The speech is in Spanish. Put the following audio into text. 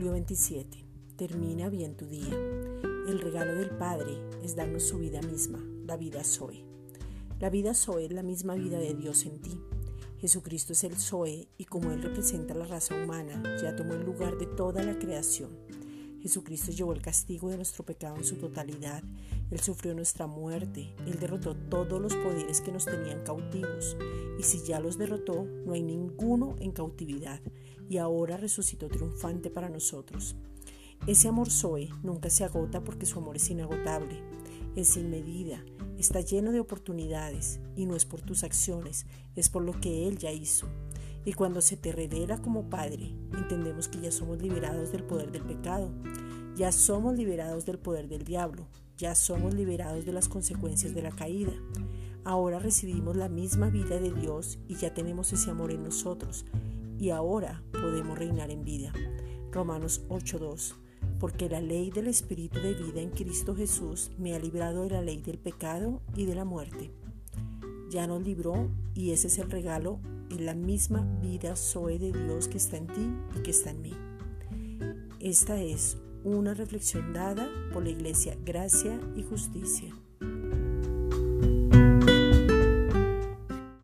27. Termina bien tu día. El regalo del Padre es darnos su vida misma, la vida Zoe. La vida Zoe es la misma vida de Dios en ti. Jesucristo es el Zoe y como Él representa la raza humana, ya tomó el lugar de toda la creación. Jesucristo llevó el castigo de nuestro pecado en su totalidad. Él sufrió nuestra muerte. Él derrotó todos los poderes que nos tenían cautivos. Y si ya los derrotó, no hay ninguno en cautividad. Y ahora resucitó triunfante para nosotros. Ese amor Zoe nunca se agota porque su amor es inagotable. Es sin medida, está lleno de oportunidades y no es por tus acciones, es por lo que Él ya hizo. Y cuando se te revela como Padre, entendemos que ya somos liberados del poder del pecado, ya somos liberados del poder del diablo, ya somos liberados de las consecuencias de la caída. Ahora recibimos la misma vida de Dios y ya tenemos ese amor en nosotros y ahora podemos reinar en vida. Romanos 8:2 porque la ley del Espíritu de vida en Cristo Jesús me ha librado de la ley del pecado y de la muerte. Ya nos libró y ese es el regalo en la misma vida Zoe de Dios que está en ti y que está en mí. Esta es una reflexión dada por la Iglesia Gracia y Justicia.